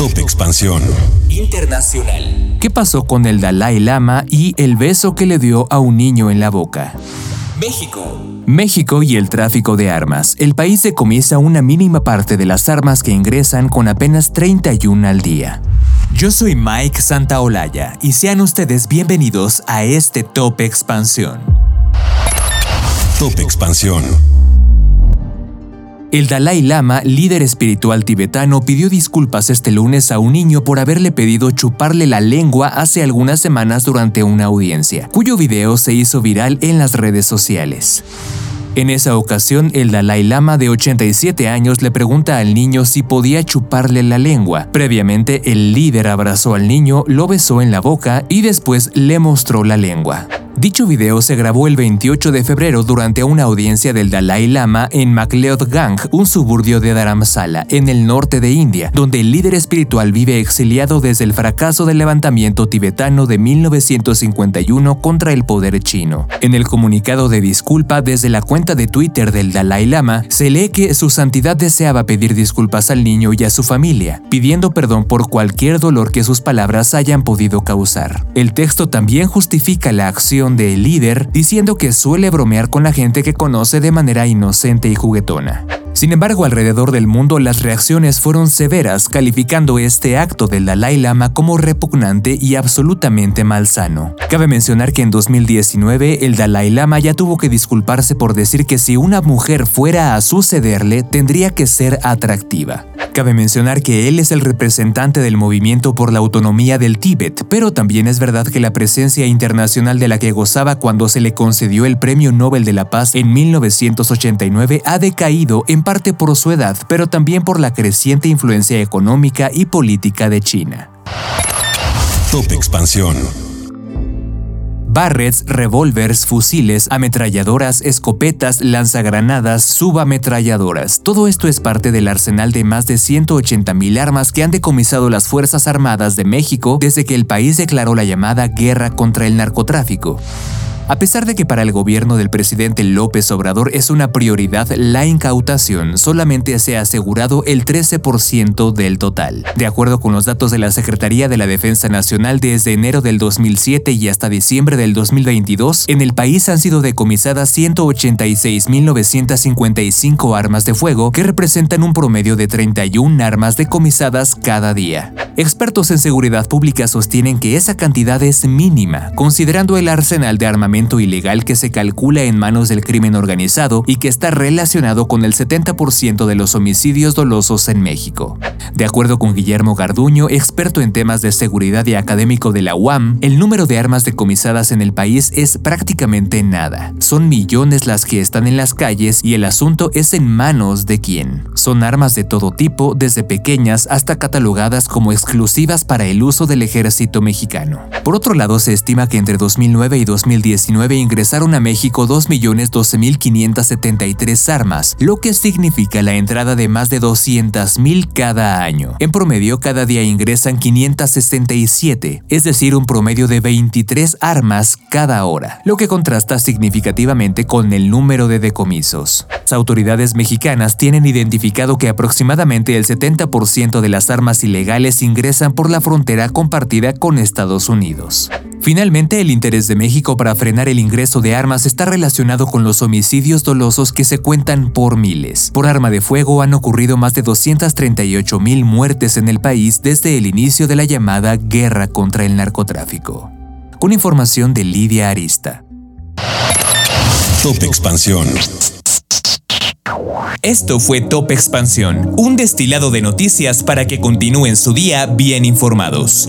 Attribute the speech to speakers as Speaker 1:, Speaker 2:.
Speaker 1: Top Expansión Internacional.
Speaker 2: ¿Qué pasó con el Dalai Lama y el beso que le dio a un niño en la boca?
Speaker 1: México.
Speaker 2: México y el tráfico de armas. El país decomisa una mínima parte de las armas que ingresan con apenas 31 al día. Yo soy Mike Santaolalla y sean ustedes bienvenidos a este Top Expansión.
Speaker 1: Top Expansión.
Speaker 2: El Dalai Lama, líder espiritual tibetano, pidió disculpas este lunes a un niño por haberle pedido chuparle la lengua hace algunas semanas durante una audiencia, cuyo video se hizo viral en las redes sociales. En esa ocasión, el Dalai Lama de 87 años le pregunta al niño si podía chuparle la lengua. Previamente, el líder abrazó al niño, lo besó en la boca y después le mostró la lengua. Dicho video se grabó el 28 de febrero durante una audiencia del Dalai Lama en Gang, un suburbio de Dharamsala, en el norte de India, donde el líder espiritual vive exiliado desde el fracaso del levantamiento tibetano de 1951 contra el poder chino. En el comunicado de disculpa desde la cuenta de Twitter del Dalai Lama, se lee que su santidad deseaba pedir disculpas al niño y a su familia, pidiendo perdón por cualquier dolor que sus palabras hayan podido causar. El texto también justifica la acción del líder diciendo que suele bromear con la gente que conoce de manera inocente y juguetona. Sin embargo, alrededor del mundo las reacciones fueron severas, calificando este acto del Dalai Lama como repugnante y absolutamente malsano. Cabe mencionar que en 2019 el Dalai Lama ya tuvo que disculparse por decir que si una mujer fuera a sucederle tendría que ser atractiva. Cabe mencionar que él es el representante del movimiento por la autonomía del Tíbet, pero también es verdad que la presencia internacional de la que gozaba cuando se le concedió el Premio Nobel de la Paz en 1989 ha decaído en parte por su edad, pero también por la creciente influencia económica y política de China.
Speaker 1: Top Expansión
Speaker 2: barrets, revólvers, fusiles, ametralladoras, escopetas, lanzagranadas, subametralladoras. Todo esto es parte del arsenal de más de 180.000 armas que han decomisado las Fuerzas Armadas de México desde que el país declaró la llamada guerra contra el narcotráfico. A pesar de que para el gobierno del presidente López Obrador es una prioridad la incautación, solamente se ha asegurado el 13% del total. De acuerdo con los datos de la Secretaría de la Defensa Nacional desde enero del 2007 y hasta diciembre del 2022, en el país han sido decomisadas 186.955 armas de fuego que representan un promedio de 31 armas decomisadas cada día. Expertos en seguridad pública sostienen que esa cantidad es mínima, considerando el arsenal de armamento ilegal que se calcula en manos del crimen organizado y que está relacionado con el 70% de los homicidios dolosos en México. De acuerdo con Guillermo Garduño, experto en temas de seguridad y académico de la UAM, el número de armas decomisadas en el país es prácticamente nada. Son millones las que están en las calles y el asunto es en manos de quién. Son armas de todo tipo, desde pequeñas hasta catalogadas como exclusivas para el uso del ejército mexicano. Por otro lado, se estima que entre 2009 y 2019 ingresaron a México 2.12.573 armas, lo que significa la entrada de más de 200.000 cada año. En promedio, cada día ingresan 567, es decir, un promedio de 23 armas cada hora, lo que contrasta significativamente con el número de decomisos. Las autoridades mexicanas tienen identificado que aproximadamente el 70% de las armas ilegales ingresan por la frontera compartida con Estados Unidos. Finalmente, el interés de México para frenar el ingreso de armas está relacionado con los homicidios dolosos que se cuentan por miles. Por arma de fuego han ocurrido más de 238 mil muertes en el país desde el inicio de la llamada guerra contra el narcotráfico. Con información de Lidia Arista.
Speaker 1: Top Expansión.
Speaker 2: Esto fue Top Expansión, un destilado de noticias para que continúen su día bien informados.